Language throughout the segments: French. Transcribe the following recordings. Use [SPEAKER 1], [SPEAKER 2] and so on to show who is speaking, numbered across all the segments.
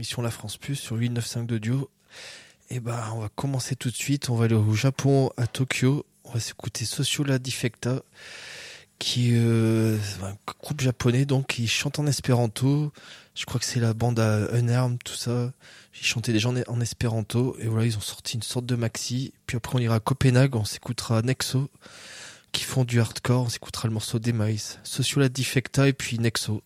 [SPEAKER 1] l'émission La France Plus sur 895 de Duo. Et bah, on va commencer tout de suite. On va aller au Japon, à Tokyo. On va s'écouter Sociola Defecta, qui est euh, un groupe japonais, donc qui chante en espéranto. Je crois que c'est la bande à Unarmed, tout ça. Ils chantaient déjà en espéranto. Et voilà, ils ont sorti une sorte de maxi. Puis après, on ira à Copenhague, on s'écoutera Nexo, qui font du hardcore. On s'écoutera le morceau des maïs. Sociola Defecta et puis Nexo.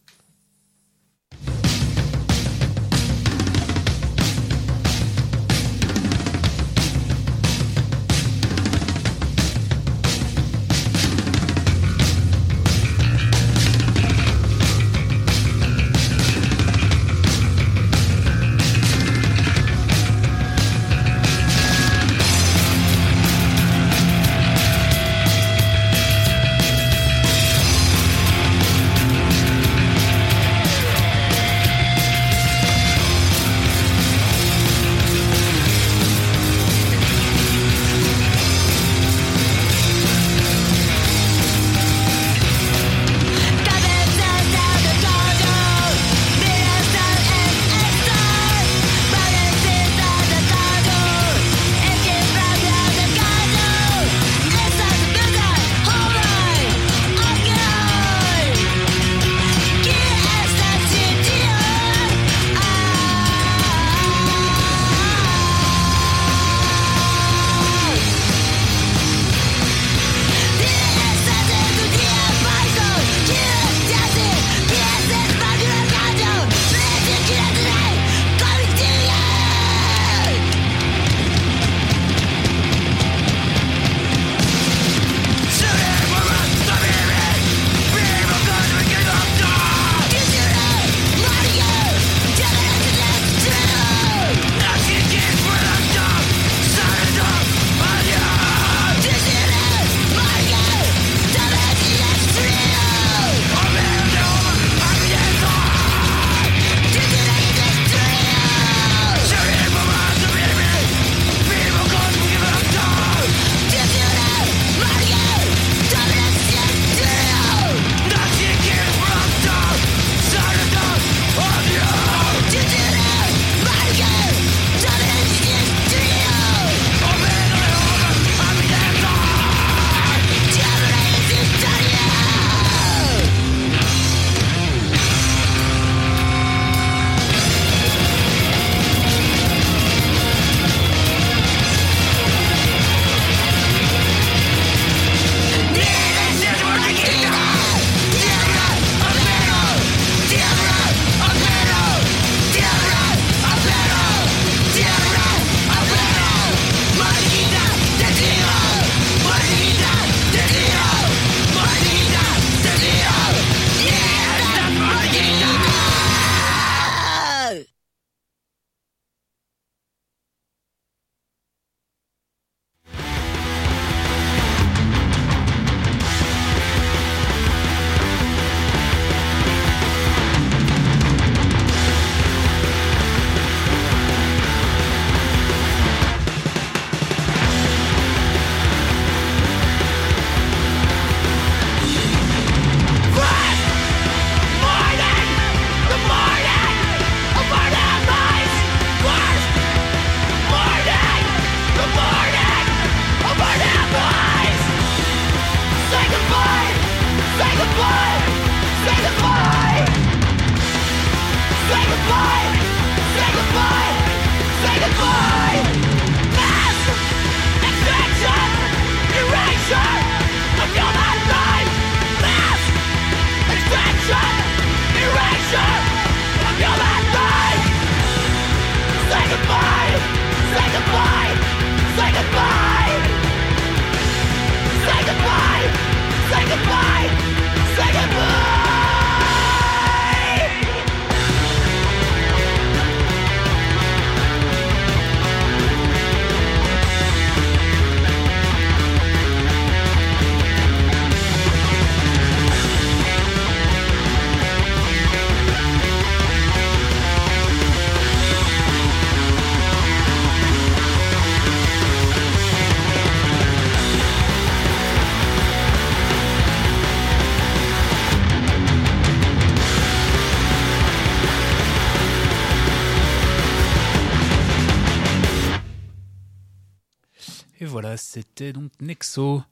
[SPEAKER 2] C'était donc Nexo.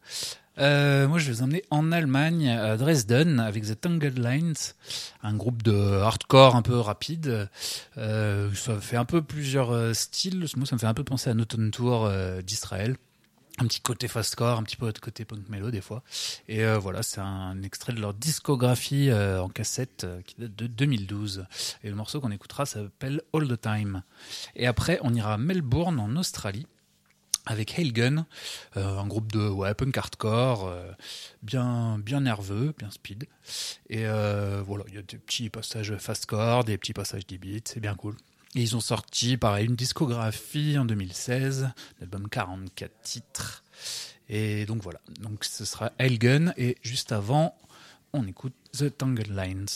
[SPEAKER 2] Euh, moi, je vais vous emmener en Allemagne, à Dresden, avec The Tangled Lines, un groupe de hardcore un peu rapide. Euh, ça fait un peu plusieurs euh, styles. Moi, ça me fait un peu penser à Noton Tour d'Israël. Un petit côté fastcore, un petit peu côté punk mellow des fois. Et voilà, c'est un extrait de leur discographie en cassette qui date de 2012. Et le morceau qu'on écoutera s'appelle All the Time. Et après, on ira à Melbourne, en Australie, avec Hailgun, euh, un groupe de ouais, punk hardcore, euh, bien, bien nerveux, bien speed. Et euh, voilà, il y a des petits passages fastcore, des petits passages deep beat, c'est bien cool. Et ils ont sorti, pareil, une discographie en 2016, l'album 44 titres. Et donc voilà, donc ce sera Hailgun, et juste avant, on écoute The Tangled Lines.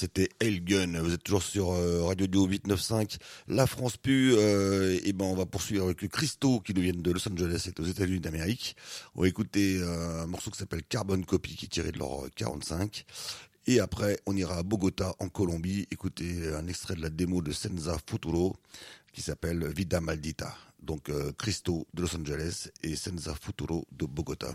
[SPEAKER 3] C'était Elgun. Vous êtes toujours sur euh, Radio Dio 895, La France Pu. Euh, et ben on va poursuivre avec Christo qui nous vient de Los Angeles et aux États-Unis d'Amérique. On va écouter euh, un morceau qui s'appelle Carbon Copy qui est tiré de leur 45. Et après, on ira à Bogota en Colombie écouter un extrait de la démo de Senza Futuro qui s'appelle Vida Maldita. Donc Christo de Los Angeles et Senza Futuro de Bogota.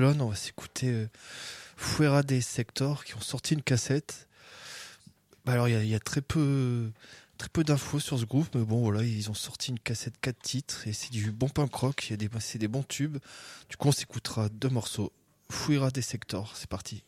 [SPEAKER 1] Barcelone. On va s'écouter euh,
[SPEAKER 4] Fuera des Sectors qui ont sorti une cassette. Bah alors il y a- très peu très peu d'infos sur ce groupe, mais bon voilà, ils ont sorti une cassette 4 titres et c'est du bon punk rock, a c'est des bons tubes. Du coup on s'écoutera deux morceaux. Fuera des Sectors, c'est parti.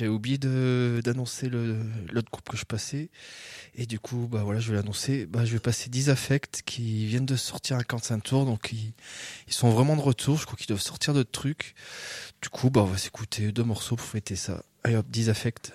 [SPEAKER 4] J'avais oublié d'annoncer l'autre groupe que je passais. Et du coup, bah voilà, je vais l'annoncer. Bah, je vais passer 10 affects qui viennent de sortir un 45 tours. Donc, ils, ils sont vraiment de retour. Je crois qu'ils doivent sortir d'autres trucs. Du coup, bah, on va s'écouter deux morceaux pour fêter ça. Allez hop, 10 affects.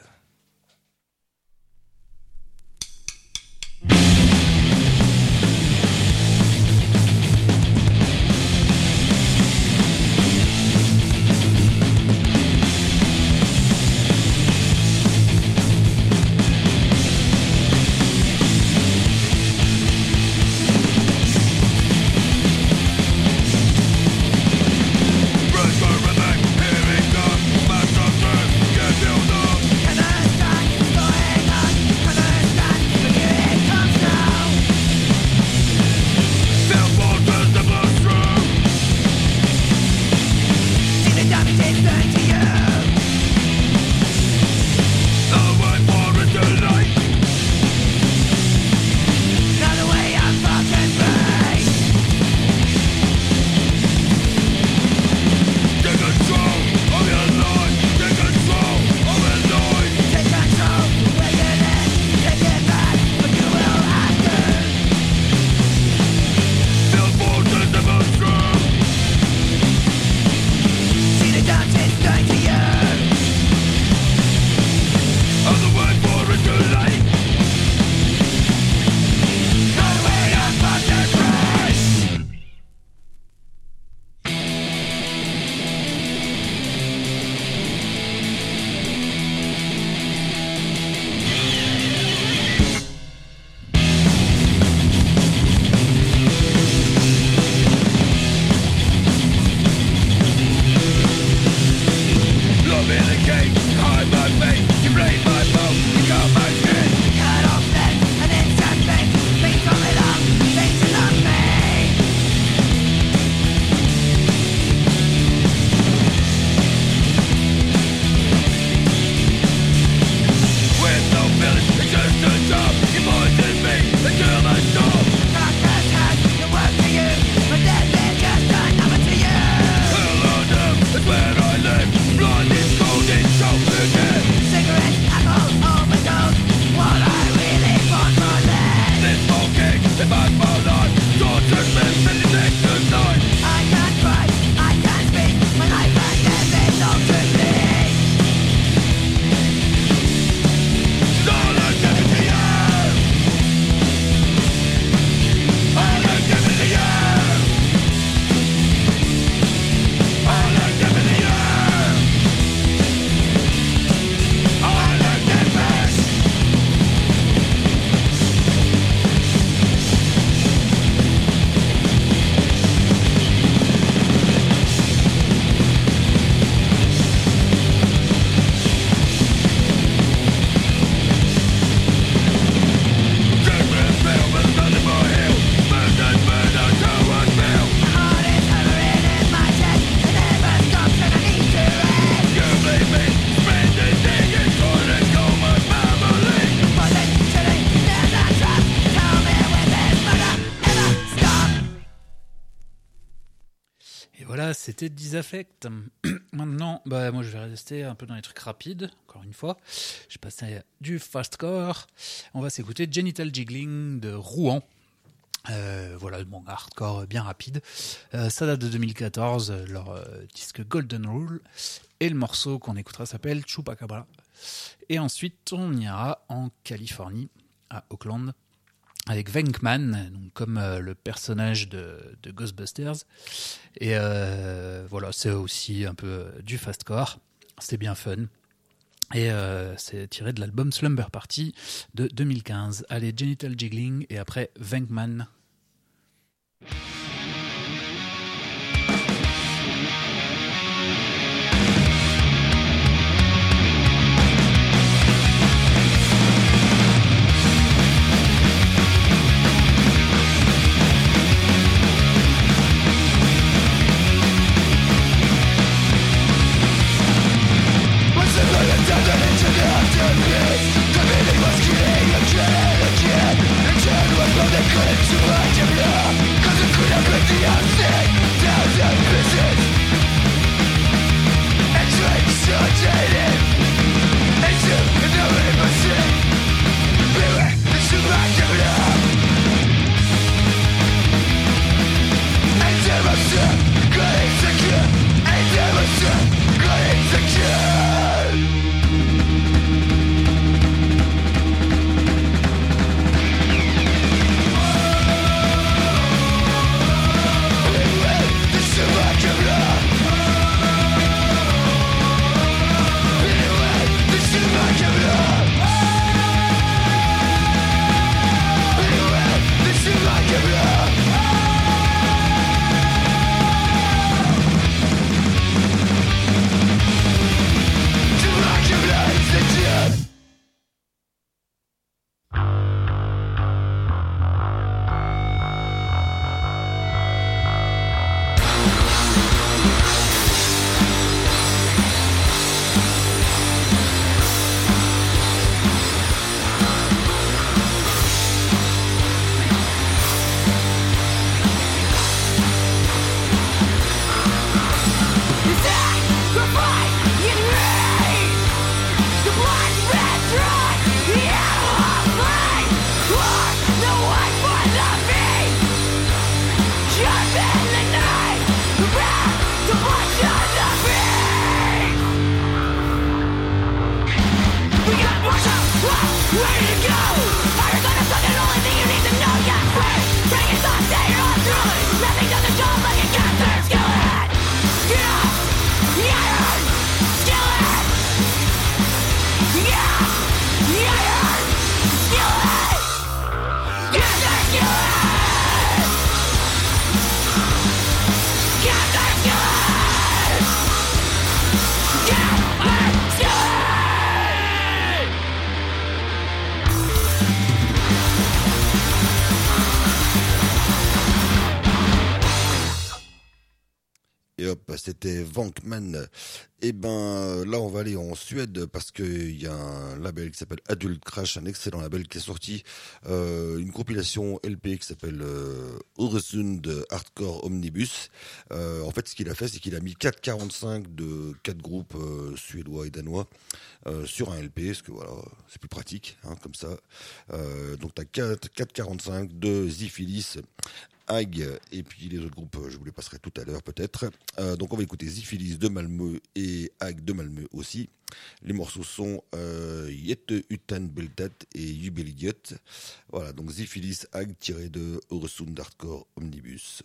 [SPEAKER 2] C'était Disaffect. Maintenant, bah, moi je vais rester un peu dans les trucs rapides, encore une fois. Je passe à du fastcore. On va s'écouter Genital Jiggling de Rouen. Euh, voilà, bon, hardcore bien rapide. Euh, ça date de 2014, leur euh, disque Golden Rule. Et le morceau qu'on écoutera s'appelle Chupacabra. Et ensuite, on ira en Californie, à Oakland, avec Venkman, donc comme euh, le personnage de, de Ghostbusters. Et euh, voilà, c'est aussi un peu euh, du fastcore. C'était bien fun. Et c'est tiré de l'album Slumber Party de 2015. Allez, Genital Jiggling et après Venkman.
[SPEAKER 5] Surgeon Et ben là, on va aller en Suède parce qu'il y a un label qui s'appelle Adult Crash, un excellent label qui a sorti euh, une compilation LP qui s'appelle euh, Öresund Hardcore Omnibus. Euh, en fait, ce qu'il a fait, c'est qu'il a mis 4,45 de quatre groupes euh, suédois et danois sur un LP, parce que voilà, c'est plus pratique, hein, comme ça. Donc t'as 4 4,45 de Ziphilis, Hag et puis les autres groupes, euh, je vous les passerai tout à l'heure peut-être. Euh, donc on va écouter Ziphilis de Malmö et Hag de Malmö aussi. Les morceaux sont euh, Jette Utan Beltat et Jubilidiot. Voilà, donc Ziphilis Hag tiré de Öresund Hardcore Omnibus.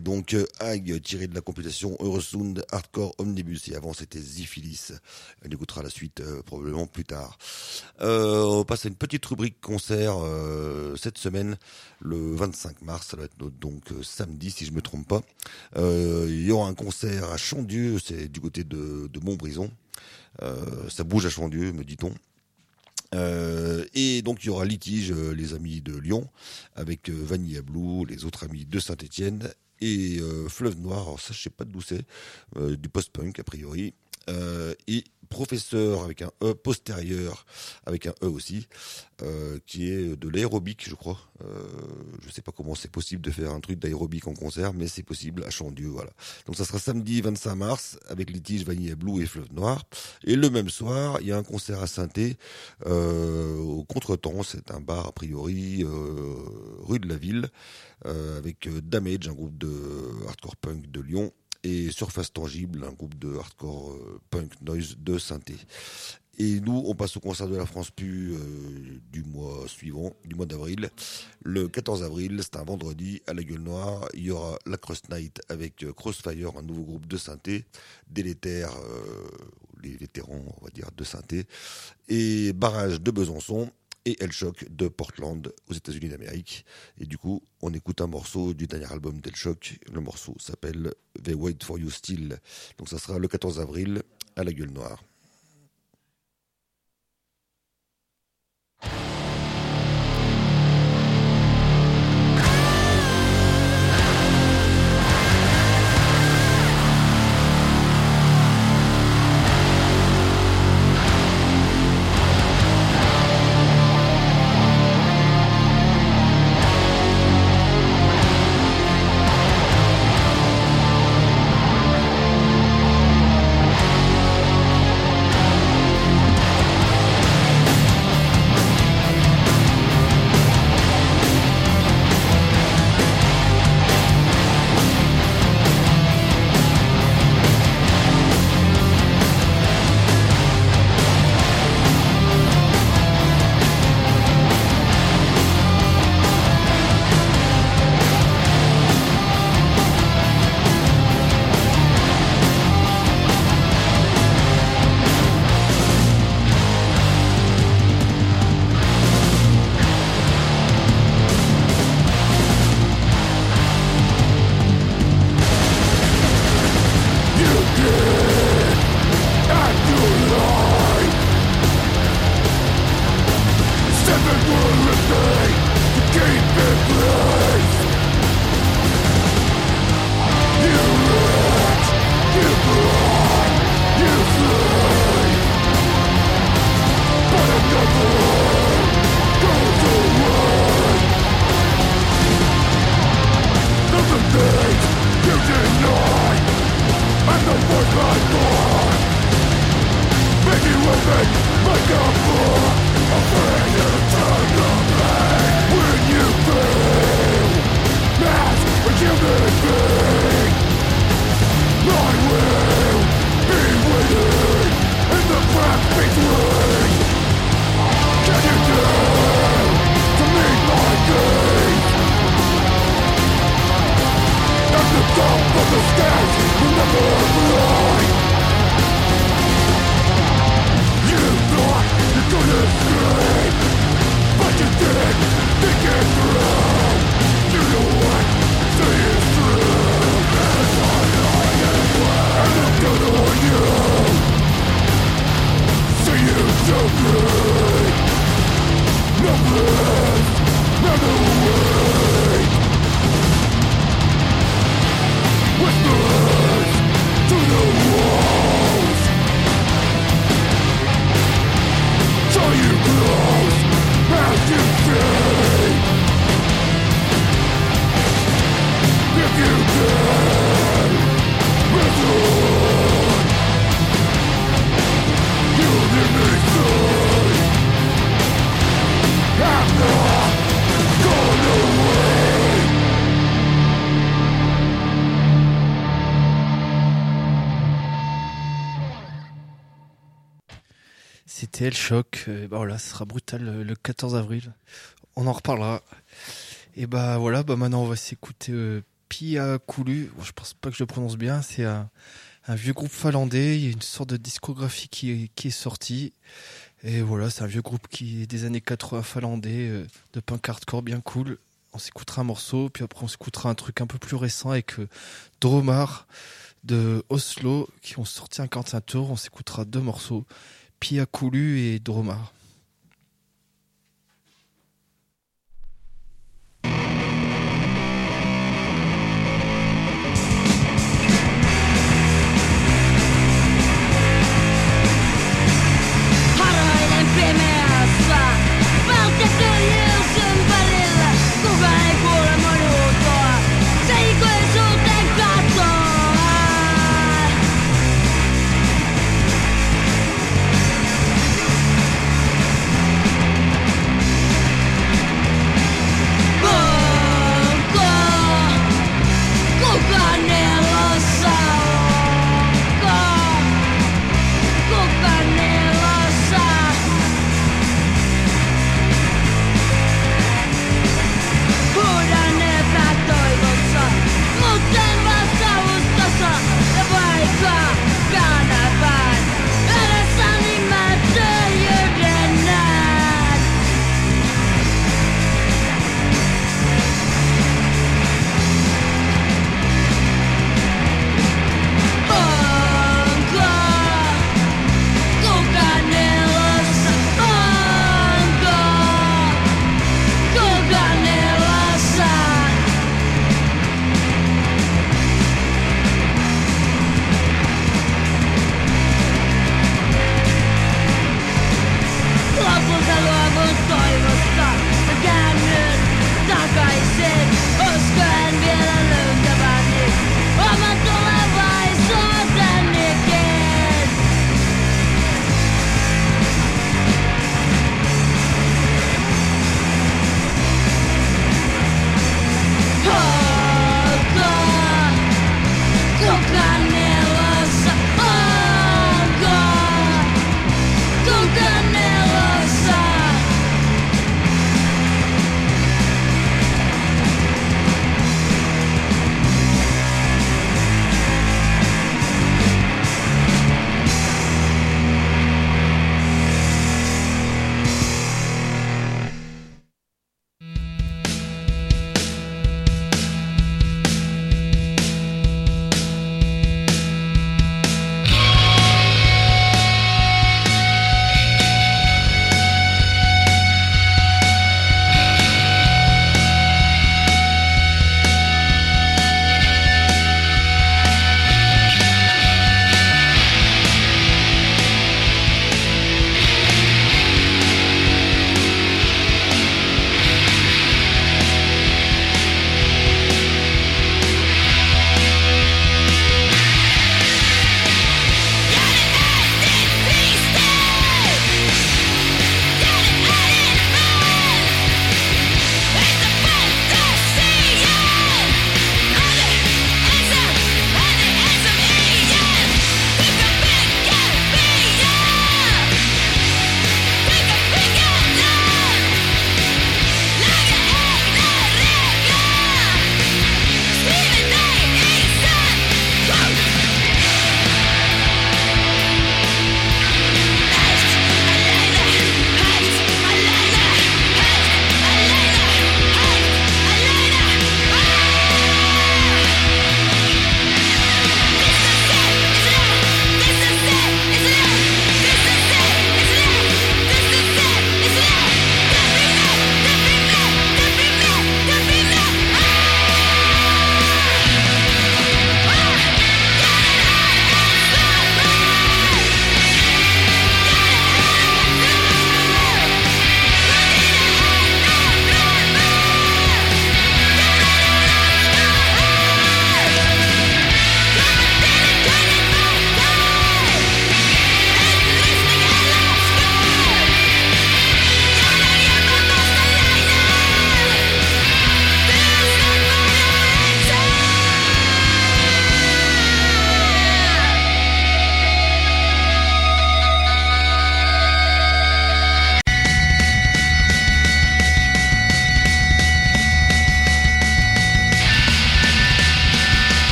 [SPEAKER 5] Donc euh, Hag tiré de la compilation Eurosund Hardcore Omnibus et avant c'était Ziphilis. On écoutera la suite euh, probablement plus tard. Euh, on passe à une petite rubrique concert euh, cette semaine, le 25 mars, ça va être donc euh, samedi si je me trompe pas. Euh, il y aura un concert à Chandieu, c'est du côté de, de Montbrison. Euh, ça bouge à Chandieu, me dit-on. Euh, et donc il y aura litige euh, les amis de Lyon avec euh, Vanilla Blue, les autres amis de Saint-Étienne et euh, Fleuve Noir. Alors ça je sais pas d'où c'est, du post-punk a priori. Euh, et professeur avec un E postérieur avec un E aussi, euh, qui est de l'aérobic je crois. Euh, je sais pas comment c'est possible de faire un truc d'aérobic en concert, mais c'est possible à Chandieu voilà. Donc ça sera samedi 25 mars avec litige Vanilla Blue et Fleuve Noir. Et le même soir il y a un concert à euh, au Contretemps, c'est un bar a priori rue de la Ville, avec Damage, un groupe de hardcore punk de Lyon, et Surface Tangible, un groupe de hardcore euh, punk noise de Saint-Étienne.
[SPEAKER 6] Et nous, on passe au concert de la France Pu euh, du mois suivant, du mois d'avril. Le 14 avril, c'est un vendredi, à la Gueule Noire, il y aura la Cross Night avec euh, Crossfire, un nouveau groupe de synthé, délétère, les vétérans, on va dire, de synthé, et Barrage de Besançon, et El Shock de Portland aux États-Unis d'Amérique. Et du coup, on écoute un morceau du dernier album d'El Shock. Le morceau s'appelle They Wait for You Still. Donc ça sera le 14 avril à la Gueule Noire.
[SPEAKER 1] Bah voilà, ce sera brutal le, le 14 avril. On en reparlera. Et bah voilà, bah maintenant on va s'écouter euh, Pia Koulu. Bon, je pense pas que je le prononce bien. C'est un, vieux groupe finlandais. Il y a une sorte de discographie qui est, sortie. Et voilà, c'est un vieux groupe qui est des années 80 finlandais, euh, de punk hardcore bien cool. On s'écoutera un morceau, puis après on s'écoutera un truc un peu plus récent avec euh, Dromar de Oslo qui ont sorti un 45 tours. On s'écoutera deux morceaux, Pia Koulu et Dromar.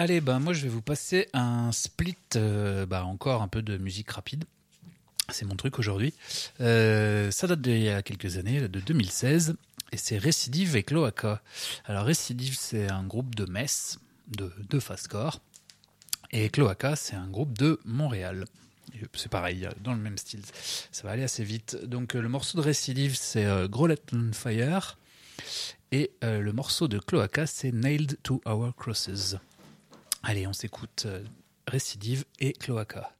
[SPEAKER 2] Allez, ben moi je vais vous passer un split, euh, bah, encore un peu de musique rapide. C'est mon truc aujourd'hui. Euh, ça date d'il y a quelques années, de 2016, et c'est Récidive et Cloaca. Alors Récidive, c'est un groupe de Metz, de, de fastcore, et Cloaca, c'est un groupe de Montréal. C'est pareil, dans le même style. Ça va aller assez vite. Donc euh, le morceau de Récidive, c'est euh, Fire, et le morceau de Cloaca, c'est Nailed to Our Crosses. Allez, on s'écoute euh, Récidive et Cloaca.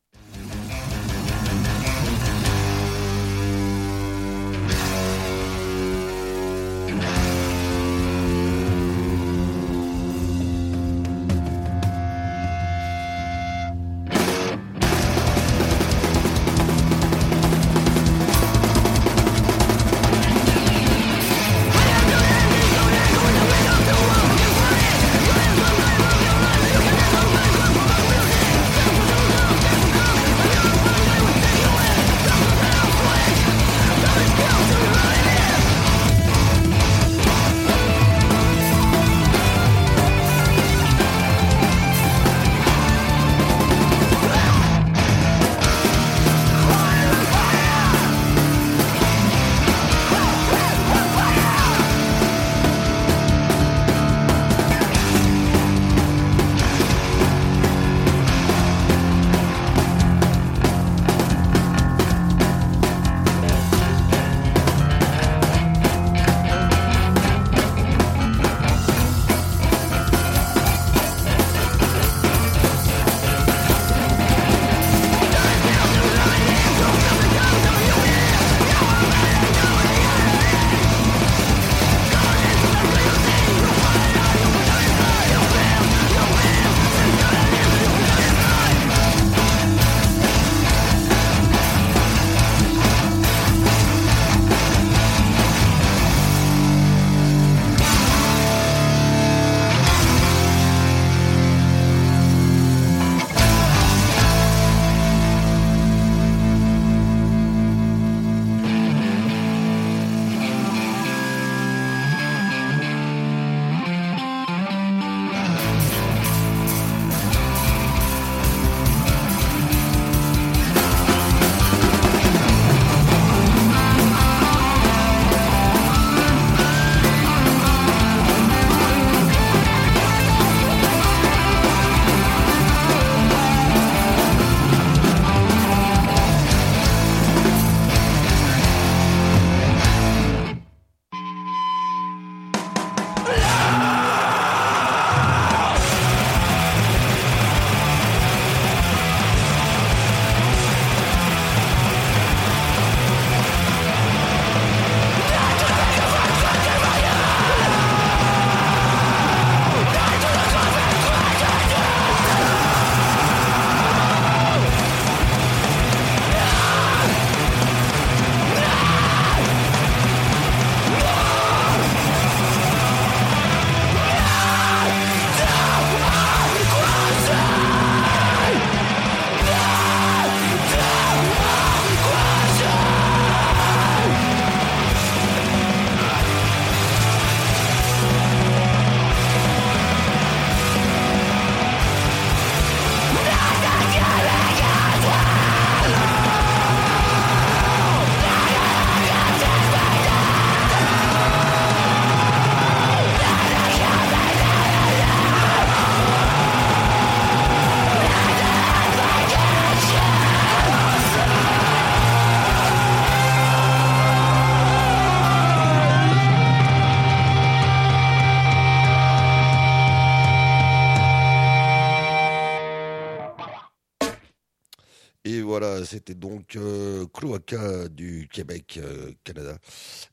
[SPEAKER 5] C'était donc euh, Cloaca du Québec, euh, Canada.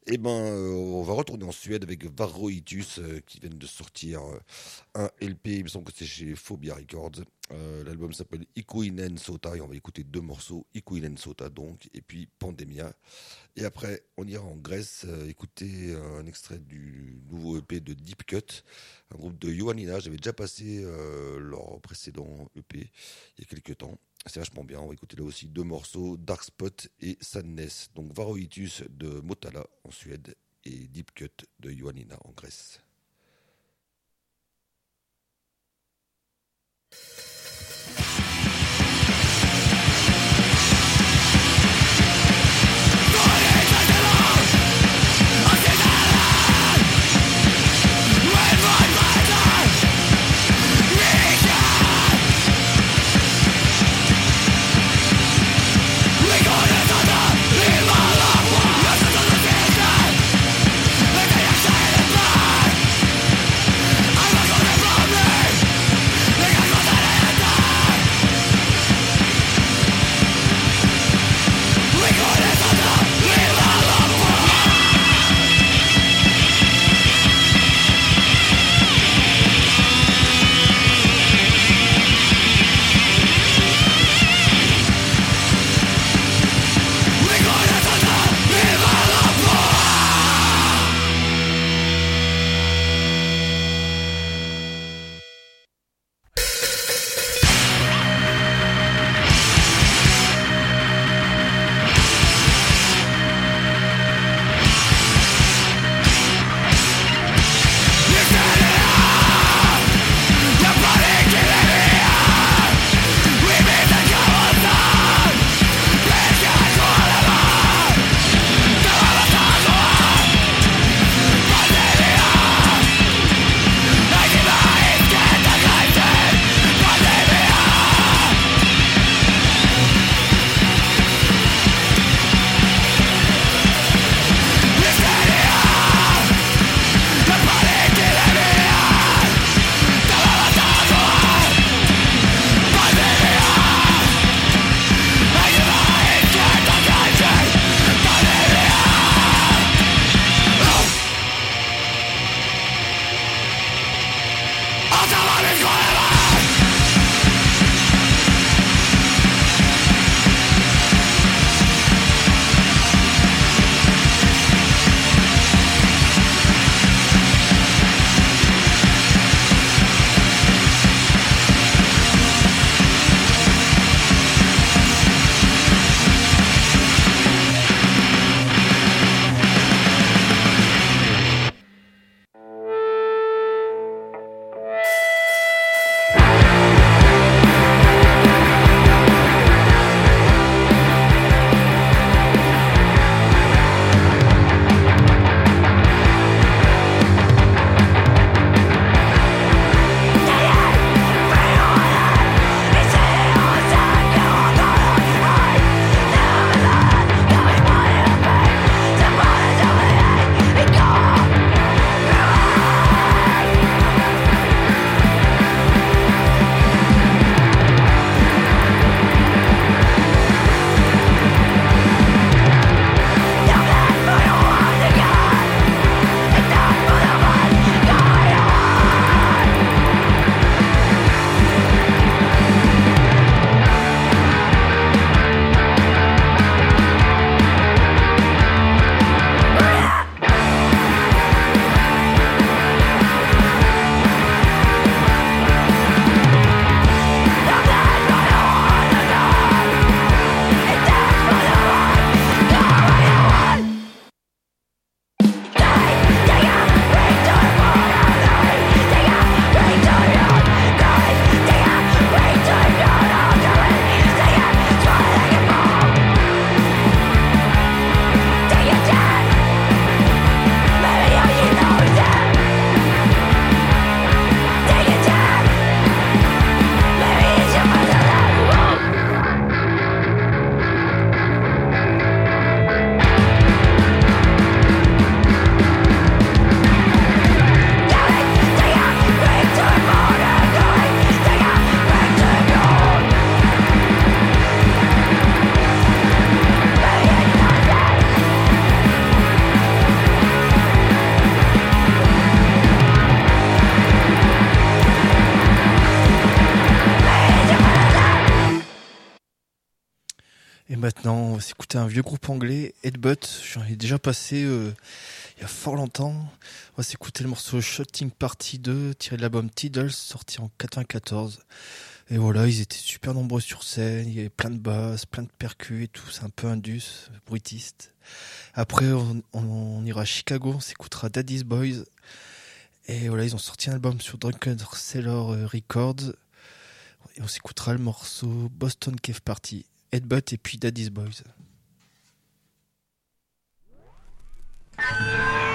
[SPEAKER 5] Et ben, euh, on va retourner en Suède avec Varroitus qui viennent de sortir un LP. Il me semble que c'est chez Phobia Records. L'album s'appelle Ikuinen Sota et on va écouter deux morceaux, Ikuinen Sota donc, et puis Pandemia. Et après, on ira en Grèce écouter un extrait du nouveau EP de Deep Cut, un groupe de Ioannina. J'avais déjà passé leur précédent EP il y a quelques temps. C'est vachement bien. On va écouter là aussi deux morceaux, Dark Spot et Sadness. Donc Varroitus de Motala en Suède et Deep Cut de Ioannina en Grèce.
[SPEAKER 7] S'écouter un vieux groupe anglais, Headbutt. J'en ai déjà passé euh, il y a fort longtemps. On va s'écouter le morceau Shooting Party 2, tiré de l'album Tiddles, sorti en 94. Et voilà, ils étaient super nombreux sur scène. Il y avait plein de basses, plein de percus et tout. C'est un peu indus, bruitiste. Après, on ira à Chicago, on s'écoutera Daddy's Boys. Et voilà, ils ont sorti un album sur Drunken Sailor euh, Records. Et on s'écoutera le morceau Boston Cave Party, Headbutt et puis Daddy's Boys. Yeah.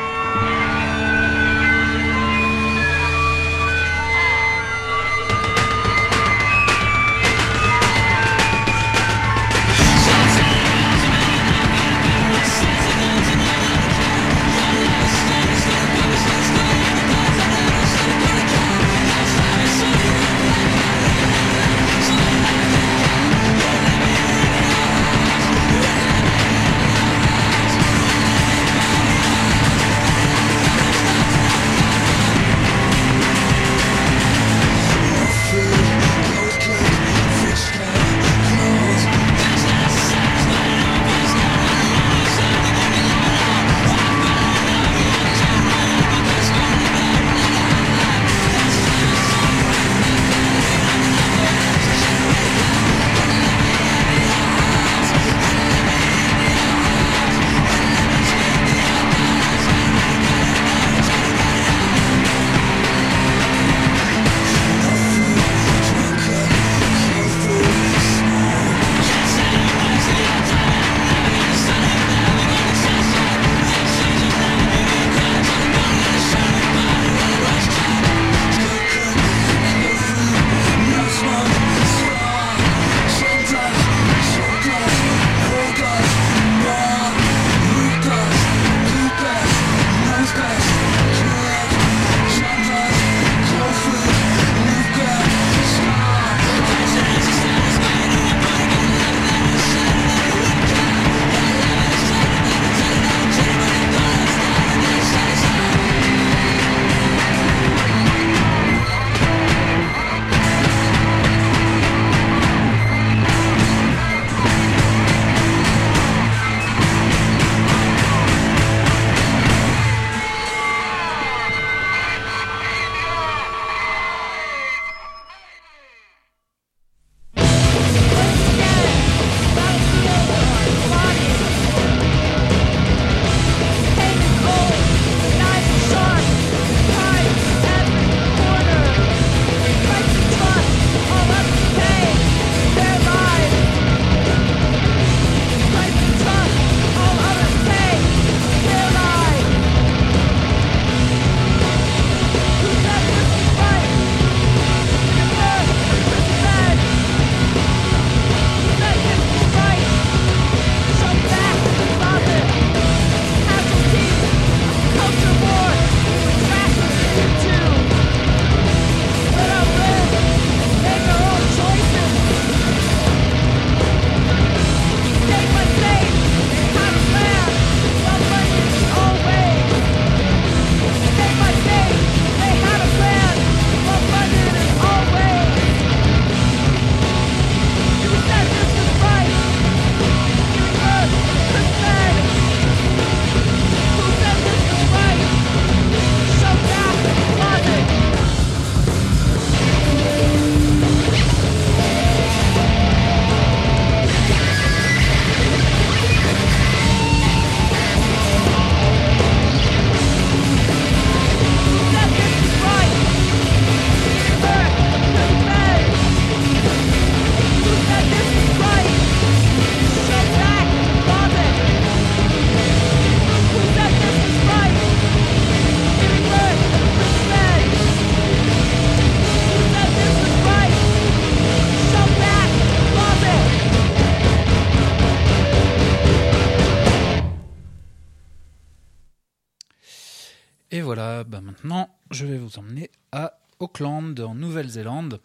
[SPEAKER 2] Et voilà, bah maintenant, je vais vous emmener à Auckland, en Nouvelle-Zélande,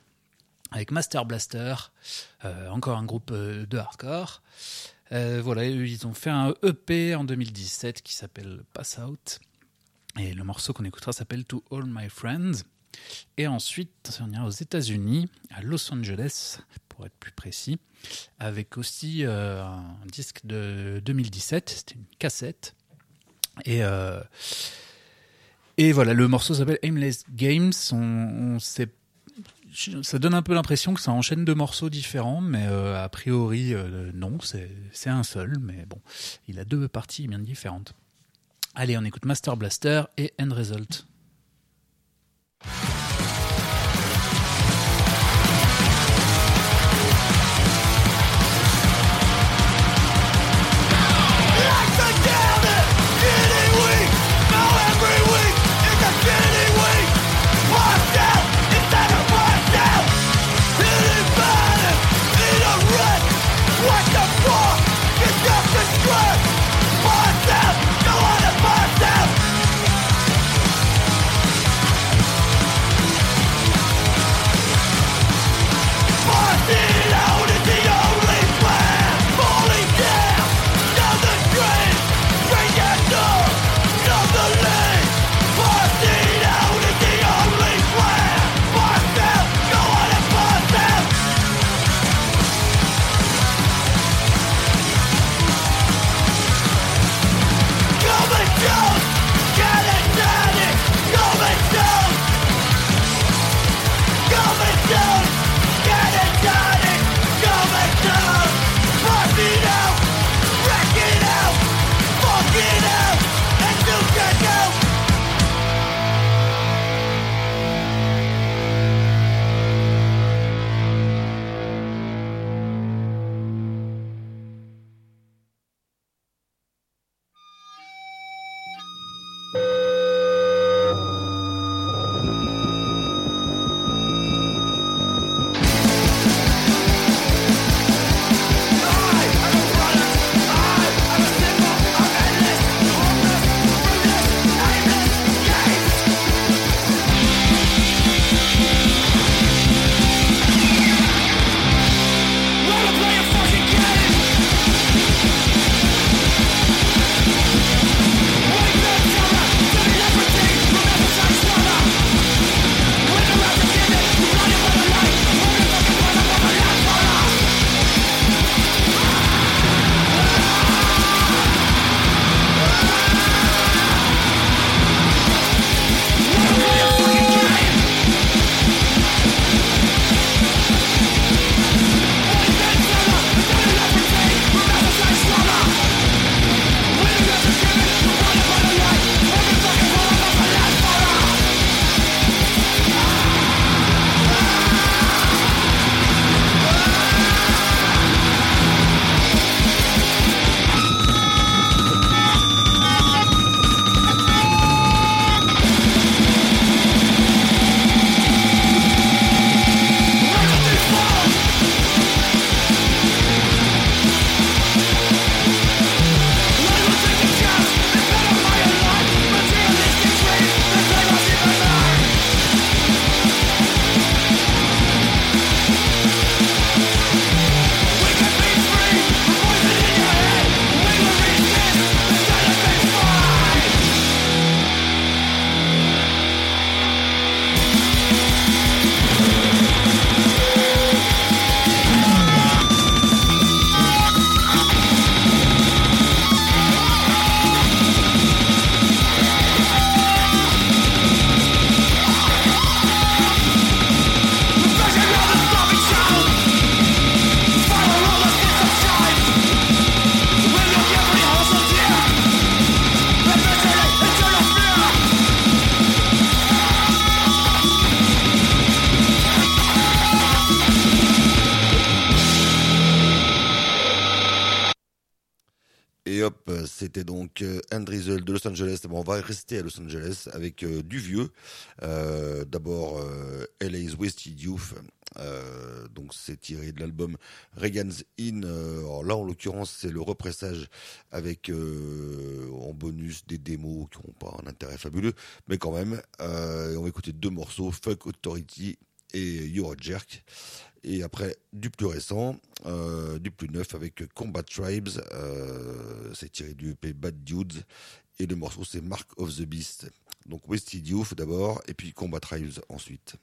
[SPEAKER 2] avec Master Blaster, euh, encore un groupe euh, de hardcore. Euh, voilà, ils ont fait un EP en 2017 qui s'appelle Pass Out. Et le morceau qu'on écoutera s'appelle To All My Friends.
[SPEAKER 3] Et ensuite, on ira aux États-Unis, à Los Angeles, pour être plus précis, avec aussi un disque de 2017, c'était une cassette. Et, et voilà, le morceau s'appelle Aimless Games. On, sait- ça donne un peu l'impression que ça enchaîne deux morceaux différents, mais euh, a priori, euh, non, c'est un seul, mais bon, il a deux parties bien différentes. Allez, on écoute Master Blaster et End Result.
[SPEAKER 5] On va rester à Los Angeles avec euh, du vieux. Euh, D'abord, euh, LA's Wasted Youth. Donc, c'est tiré de l'album Reagan's In. Alors là, en l'occurrence, c'est le repressage avec en bonus des démos qui n'ont pas un intérêt fabuleux, mais quand même. On va écouter deux morceaux, Fuck Authority et You're a Jerk. Et après, du plus récent, du plus neuf avec Combat Tribes. C'est tiré du EP Bad Dudes. Et le morceau, c'est Mark of the Beast.
[SPEAKER 8] Donc Westy Diouf d'abord, et puis Combat Trials ensuite.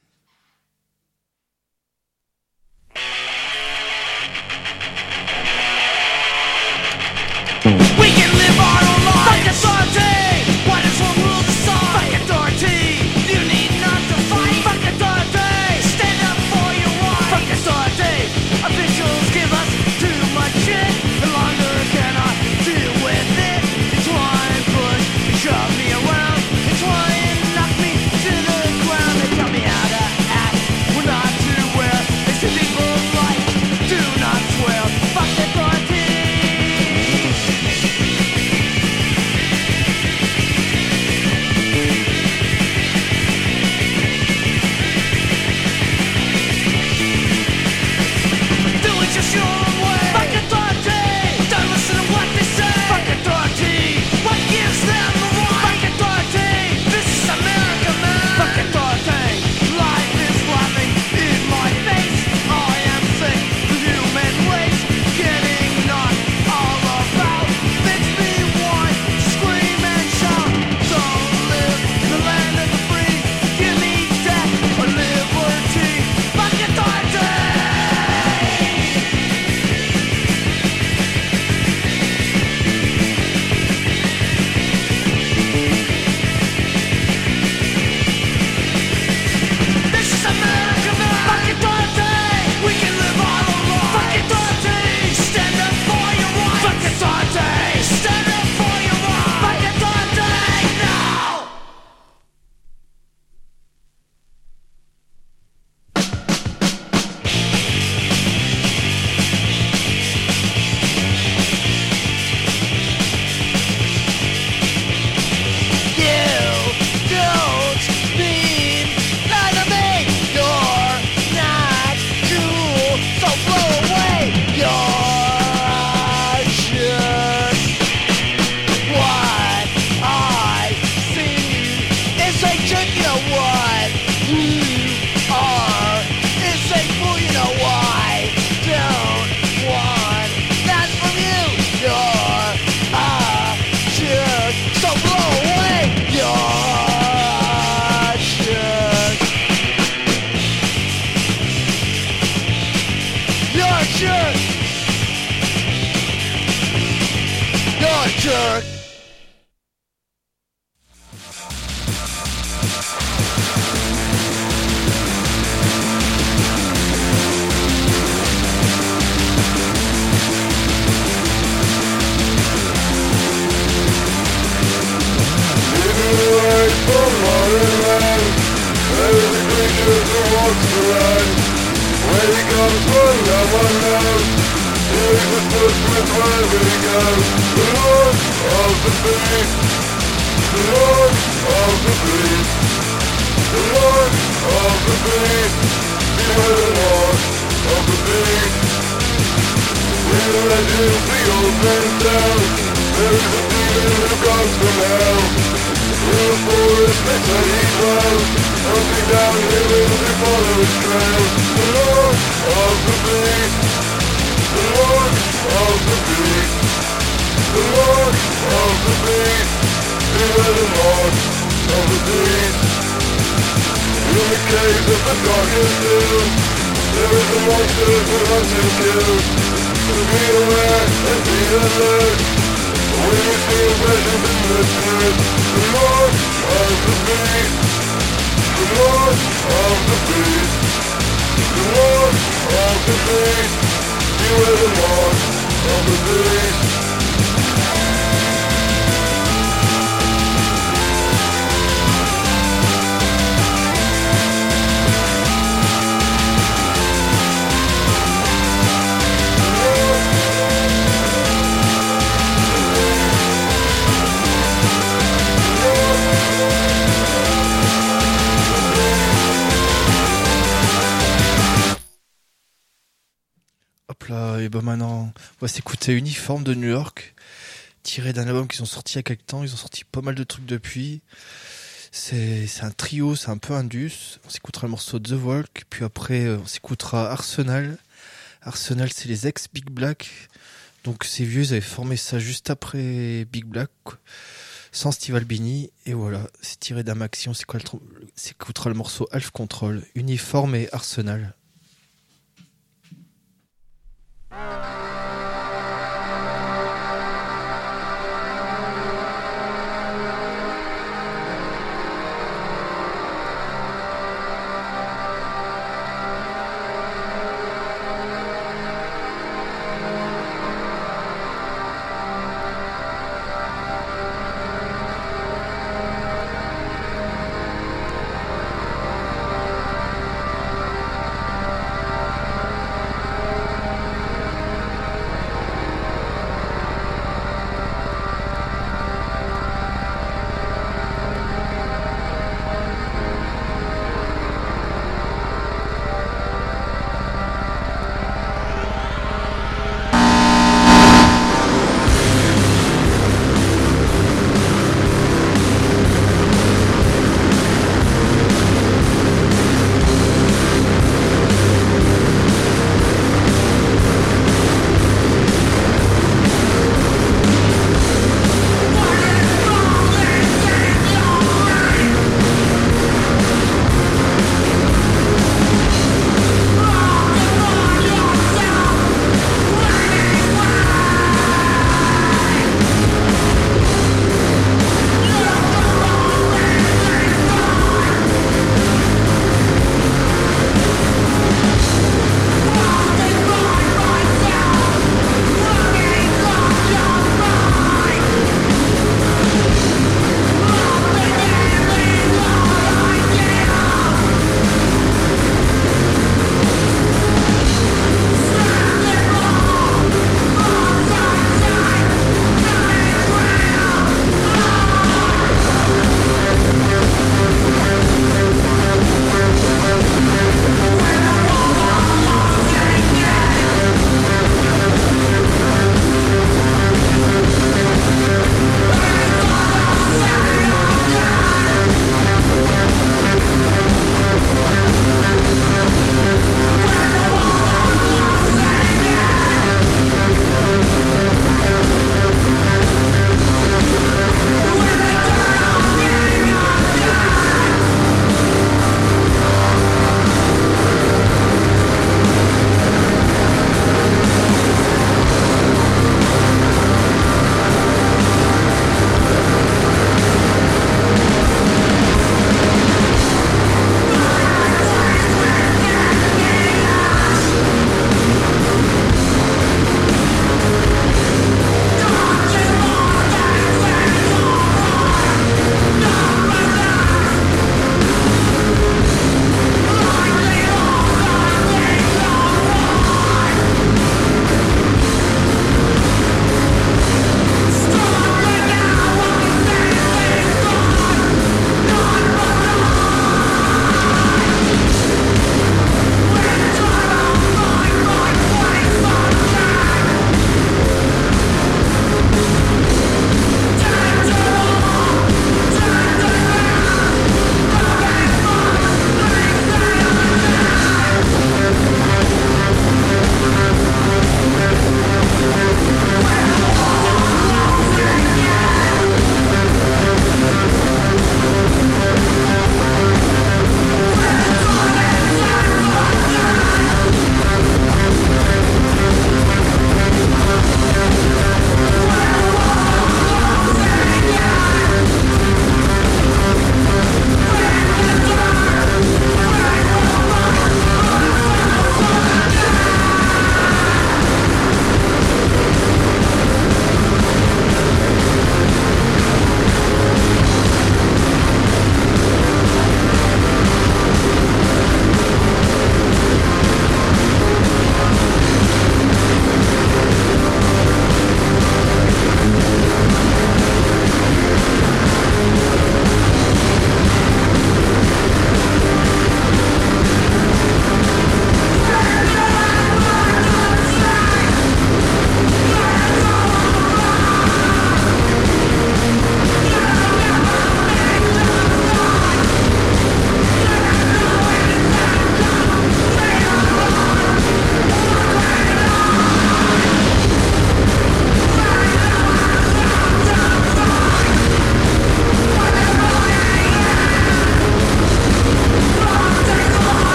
[SPEAKER 1] Uniforme de New York, tiré d'un album qu'ils ont sorti il y a quelques temps. Ils ont sorti pas mal de trucs depuis. C'est un trio, c'est un peu indus. On s'écoutera le morceau The Walk, puis après euh, on s'écoutera Arsenal. Arsenal, c'est les ex Big Black. Donc ces vieux, ils avaient formé ça juste après Big Black, sans Steve Albini. Et voilà, c'est tiré d'un maxi. On s'écoutera le morceau Half Control, Uniforme et Arsenal.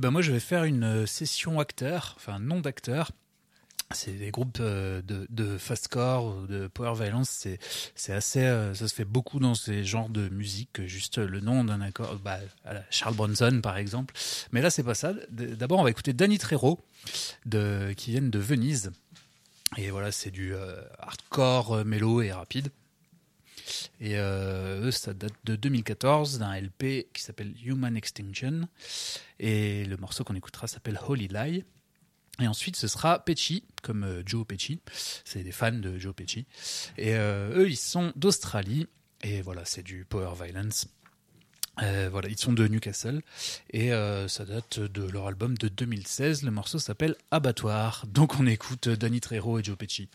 [SPEAKER 2] Bah moi je vais faire une euh, session acteur, enfin nom d'acteur. C'est des groupes euh, de, de fastcore de power violence, c'est c'est assez, euh, ça se fait beaucoup dans ces genres de musique, que juste le nom d'un accord, bah, Charles Bronson par exemple. Mais là c'est pas ça. D'abord on va écouter Danny Trejo, de qui viennent de Venise. Et voilà, c'est du hardcore, mélo et rapide. Et euh, eux, ça date de 2014 d'un LP qui s'appelle Human Extinction. Et le morceau qu'on écoutera s'appelle Holy Lie. Et ensuite, ce sera Pesci, comme euh, Joe Pesci. C'est des fans de Joe Pesci. Et euh, eux, ils sont d'Australie. Et voilà, c'est du power violence. Voilà, ils sont de Newcastle et ça date de leur album de 2016. Le morceau s'appelle Abattoir. Donc on écoute Danny Trejo et Joe Pesci.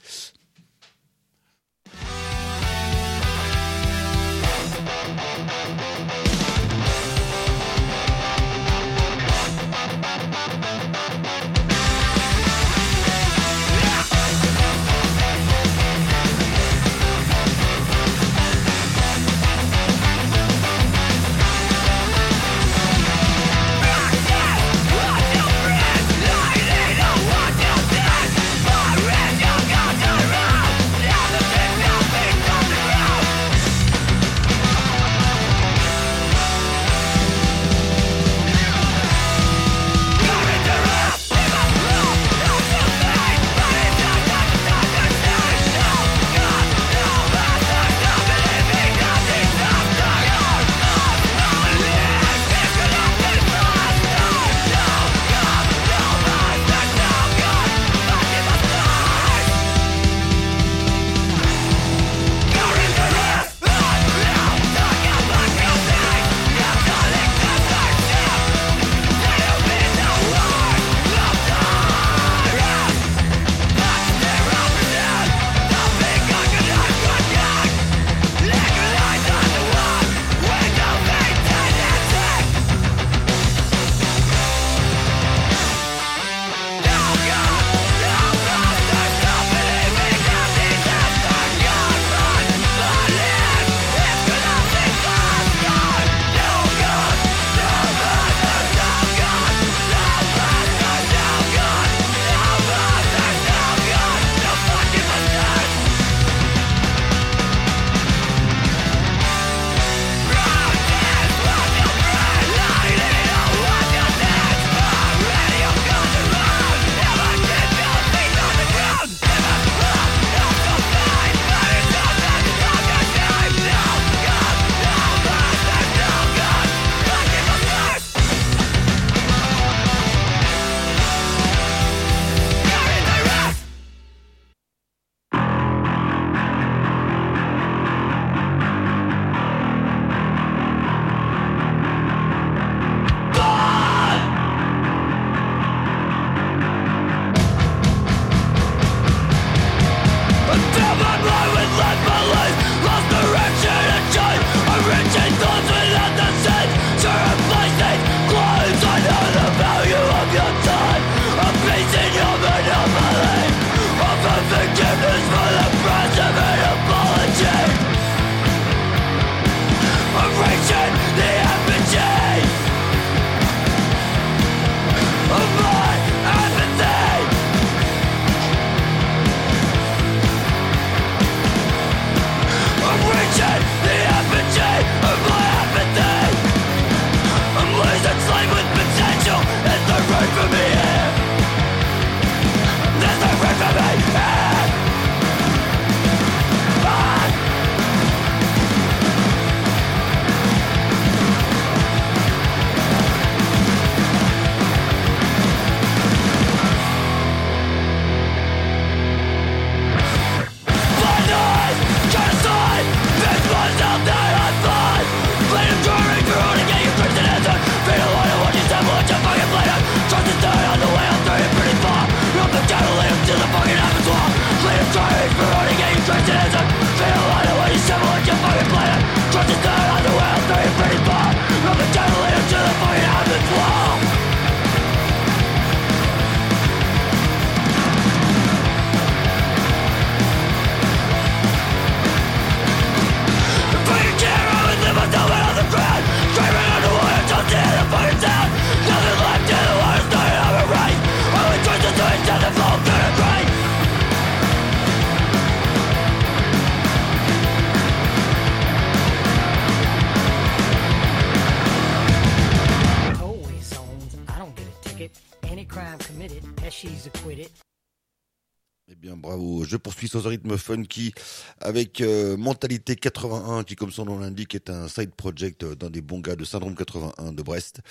[SPEAKER 5] Ce rythme funky avec euh, Mentalité 81, qui, comme son nom l'indique, est un side project d'un des bons gars de Syndrome 81 de Brest.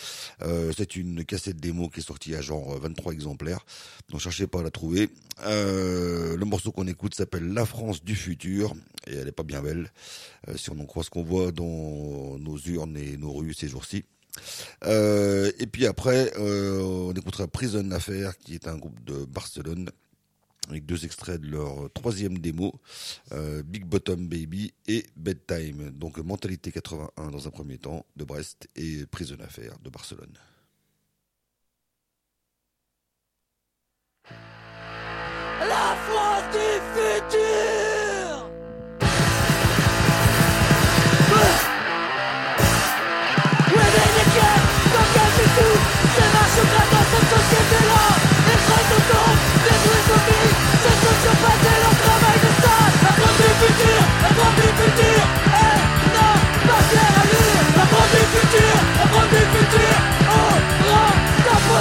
[SPEAKER 5] Euh, c'est une cassette démo qui est sortie à genre 23 exemplaires, donc cherchez pas à la trouver. Euh, le morceau qu'on écoute s'appelle La France du futur, et elle est pas bien belle, euh, si on en croit ce qu'on voit dans nos urnes et nos rues ces jours-ci. Euh, et puis après, euh, on écoutera Prison Affair, qui est un groupe de Barcelone, avec deux extraits de leur troisième démo, euh, Big Bottom Baby et Bedtime. Donc Mentalité 81 dans un premier temps de Brest et Prison Affair de Barcelone.
[SPEAKER 3] La France du futur les tout C'est société-là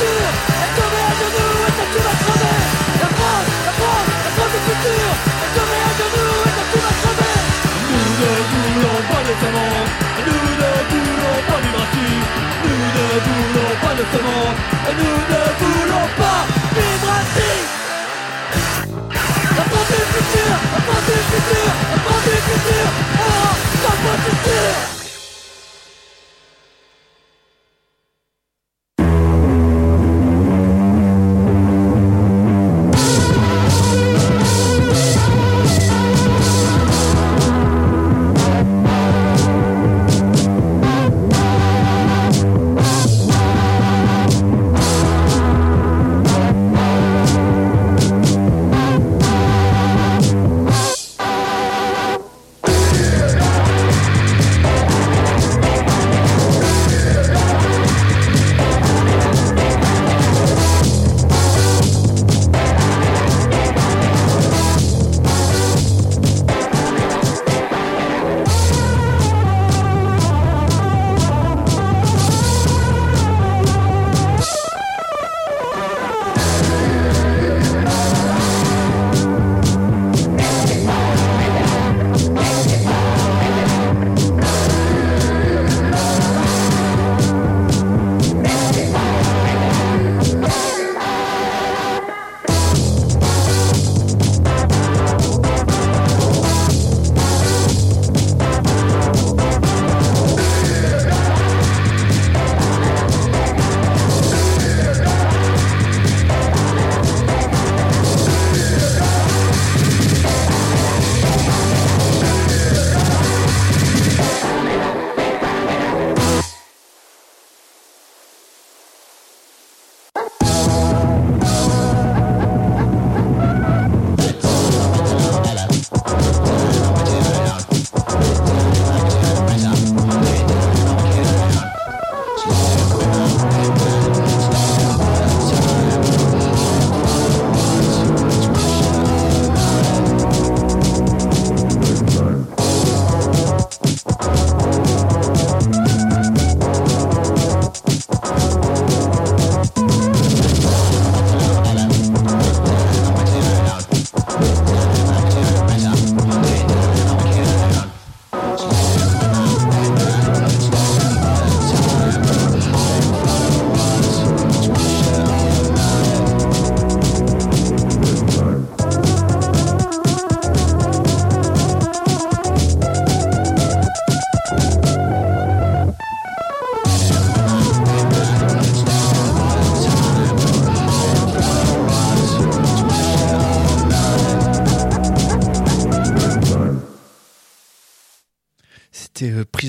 [SPEAKER 3] futur est tombée à genoux et toi tu vas crever La France, la France, la France du futur est tombée à genoux et toi tu vas crever Nous ne voulons pas de ce monde Nous ne voulons pas du racisme Nous ne voulons pas de ce monde Nous ne voulons pas vivre ainsi La France du futur, la France du futur, la France du futur Oh, ta possession
[SPEAKER 9] La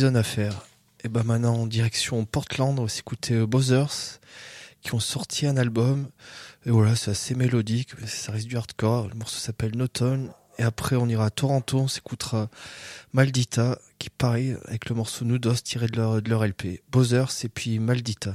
[SPEAKER 1] Prison Affair. Et ben maintenant en direction Portland, on va s'écouter euh, Bothers qui ont sorti un album. Et voilà, c'est assez mélodique, mais ça reste du hardcore. Le morceau s'appelle No Tone. Et après, on ira à Toronto, on s'écoutera Maldita, qui pareil, avec le morceau Nudos tiré de leur, de leur LP. Bothers et puis Maldita.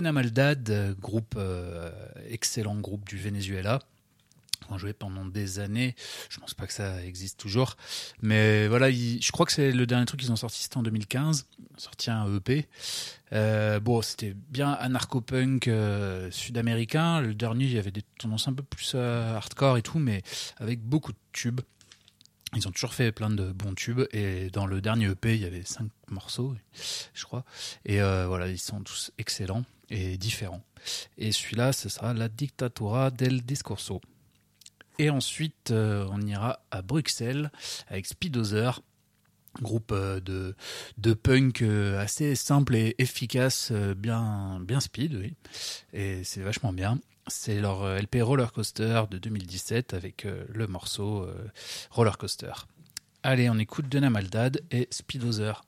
[SPEAKER 2] Maldad, euh, groupe euh, excellent groupe du Venezuela. Ils ont joué pendant des années. Je pense pas que ça existe toujours, mais voilà, ils- je crois que c'est le dernier truc qu'ils ont sorti, c'était en 2015. Ils ont sorti un EP. Euh, bon, c'était bien anarcho-punk sud-américain. Le dernier, il y avait des tendances un peu plus hardcore et tout, mais avec beaucoup de tubes. Ils ont toujours fait plein de bons tubes et dans le dernier EP, il y avait cinq morceaux, je crois. Et voilà, ils sont tous excellents et différents. Et celui-là, ce sera La Dictatura del Discorso. Et ensuite, euh, on ira à Bruxelles avec Speedozer, groupe euh, de, punk euh, assez simple et efficace, bien, bien speed, oui. Et c'est vachement bien. C'est leur LP Roller Coaster de 2017 avec le morceau Roller Coaster. Allez, on écoute Dena Maldad et Speedozer.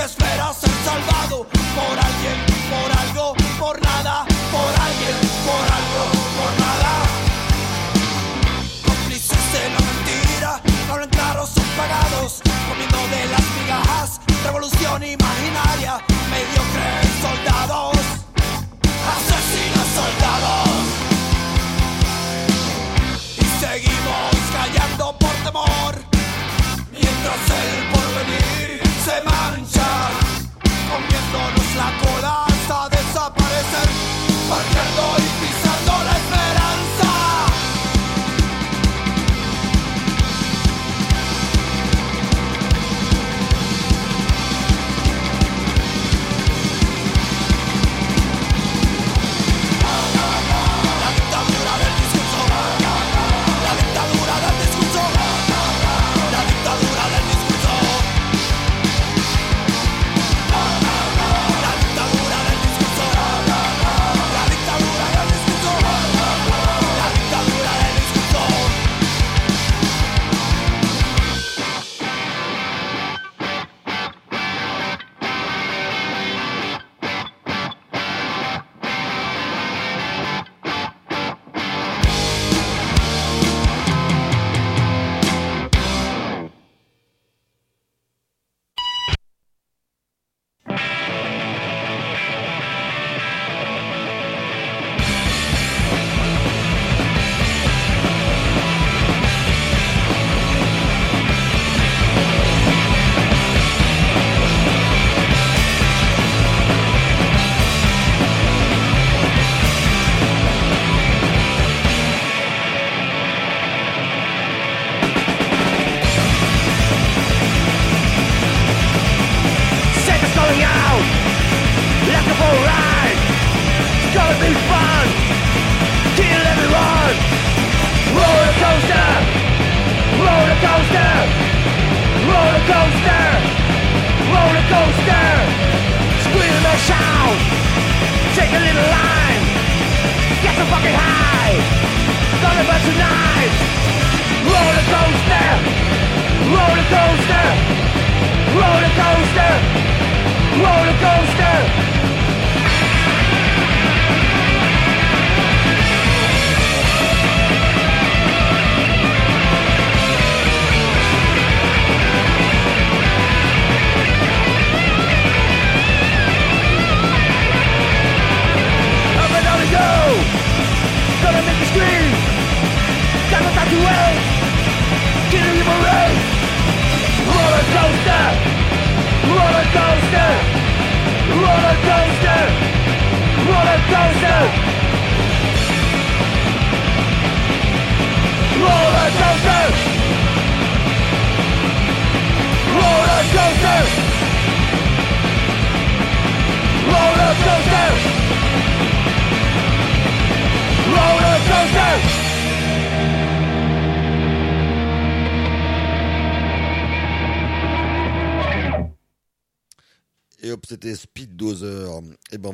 [SPEAKER 8] Que espera ser salvado por alguien, por algo, por nada, por alguien, por algo, por nada cómplices de la mentira, hablan son pagados, comiendo de las migajas, revolución imaginaria, mediocres soldados, asesinos soldados. Comiéndonos la cola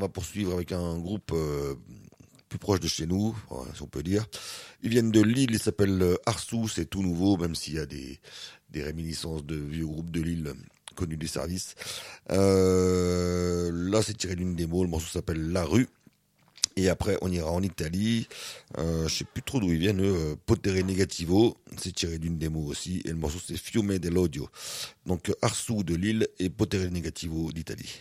[SPEAKER 3] poursuivre avec un groupe euh, plus proche de chez nous, si on peut dire. Ils viennent de Lille, ils s'appellent euh, Arsou, c'est tout nouveau, même s'il y a des, des réminiscences de vieux groupes de Lille euh, connus des services. Là, c'est tiré d'une démo, le morceau s'appelle La Rue. Et après, on ira en Italie. Euh, je sais plus trop d'où ils viennent. Euh, Potere Negativo, c'est tiré d'une démo aussi. Et le morceau, c'est Fiume dell'Odio. Donc, Arsou de Lille et Potere Negativo d'Italie.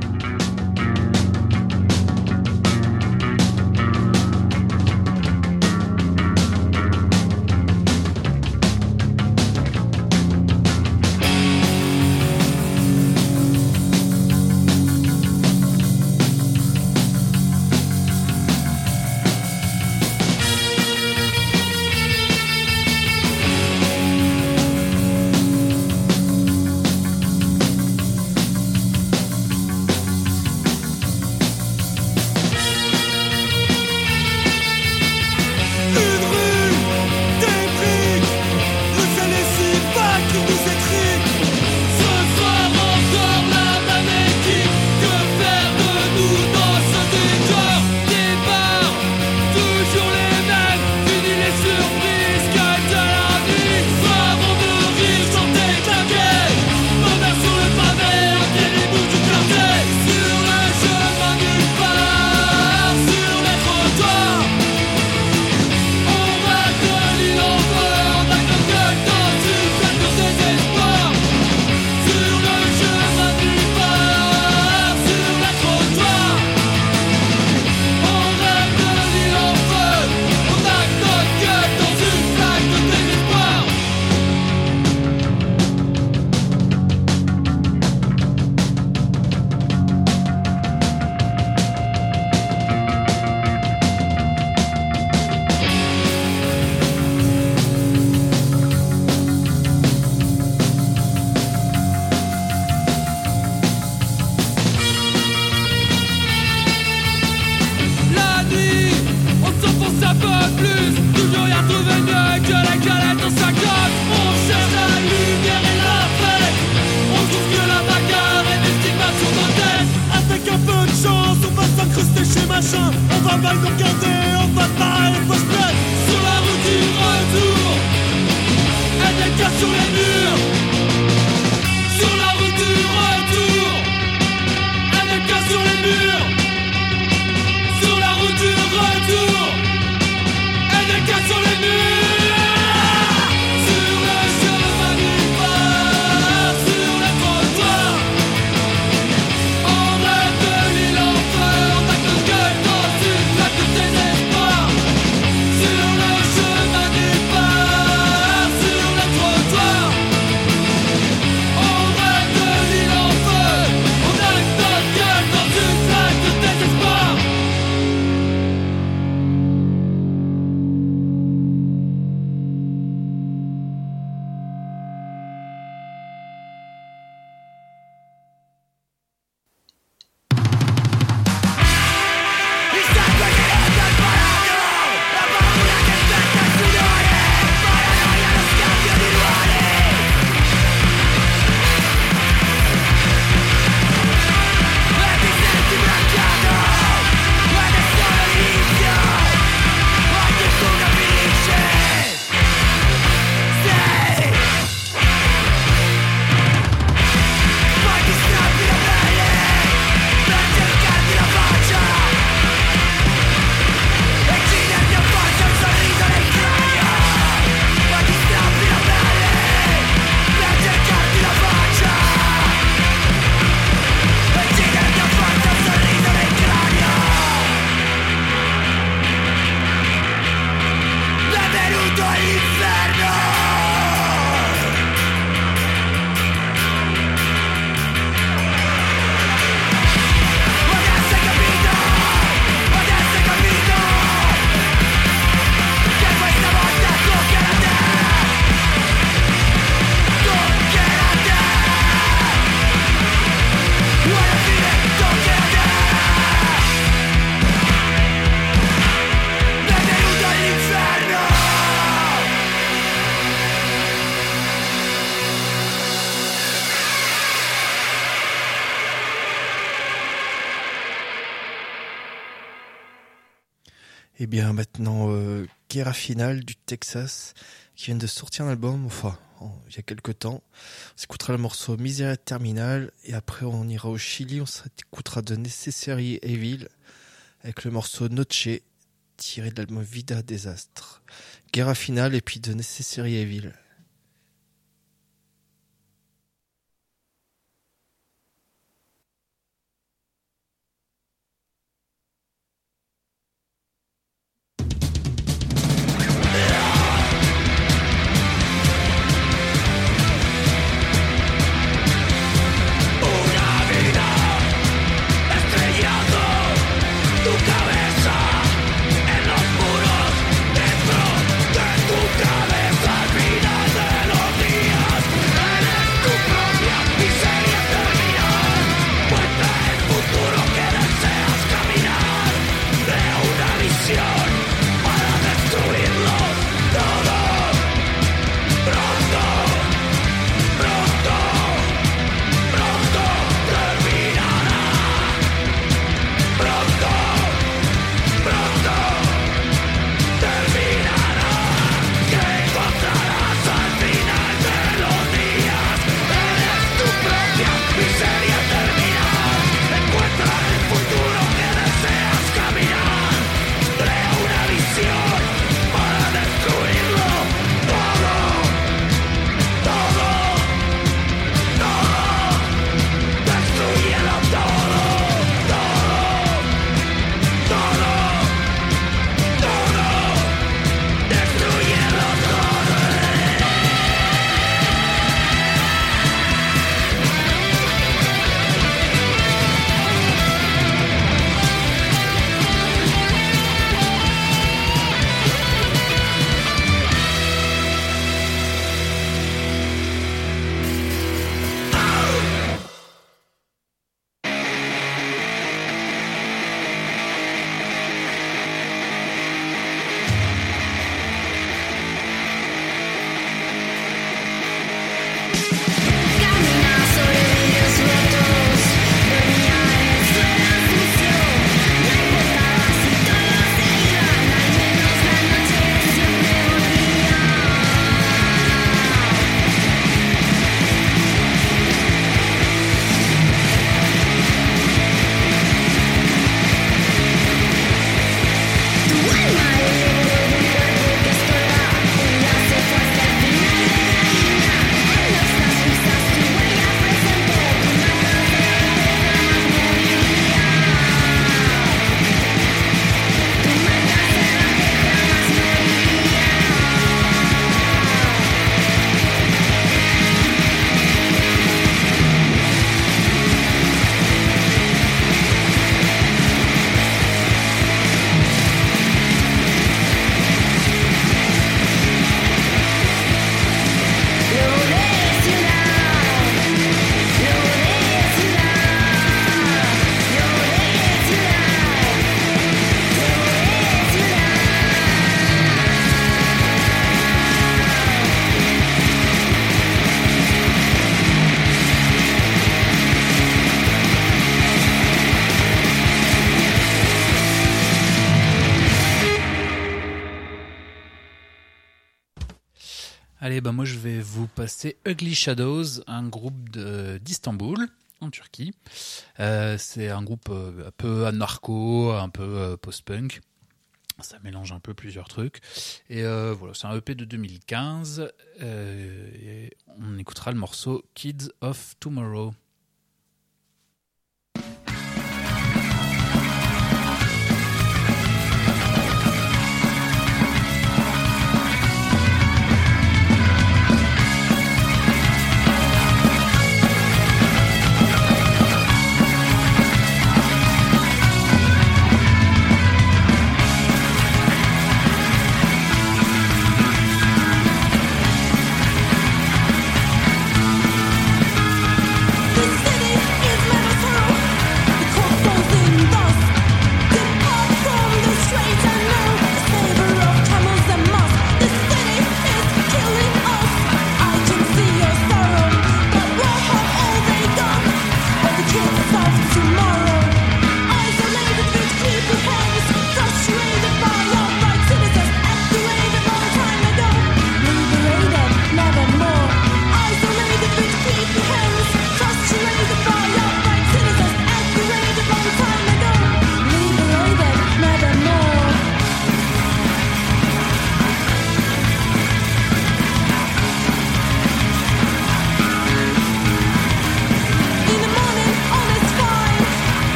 [SPEAKER 3] Guerra Finale du Texas, qui vient de sortir un album, enfin, en- il y a quelques temps. On s'écoutera le morceau Miseria Terminal, et après on ira au Chili, on s'écoutera de Necessary Evil, avec le morceau Noche, tiré de l'album Vida Désastre. Guerra Finale, et puis de Necessary Evil.
[SPEAKER 2] Ugly Shadows, un groupe d'Istanbul, en Turquie. Euh, c'est un groupe euh, un peu anarcho, un peu euh, post-punk. Ça mélange un peu plusieurs trucs. Et voilà, c'est un EP de 2015. euh, et on écoutera le morceau Kids of Tomorrow.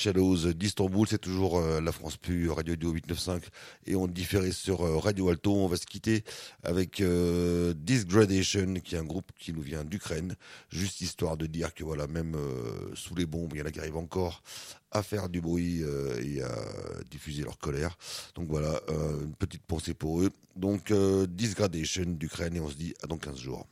[SPEAKER 5] Shadows d'Istanbul, c'est toujours euh, la France Pure, Radio Dio 895, et on différait sur euh, Radio Alto. On va se quitter avec euh, Disgradation, qui est un groupe qui nous vient d'Ukraine, juste histoire de dire que voilà, même sous les bombes, il y en a qui arrivent encore à faire du bruit et à diffuser leur colère. Donc voilà, une petite pensée pour eux. Donc Disgradation d'Ukraine, et on se dit à dans 15 jours.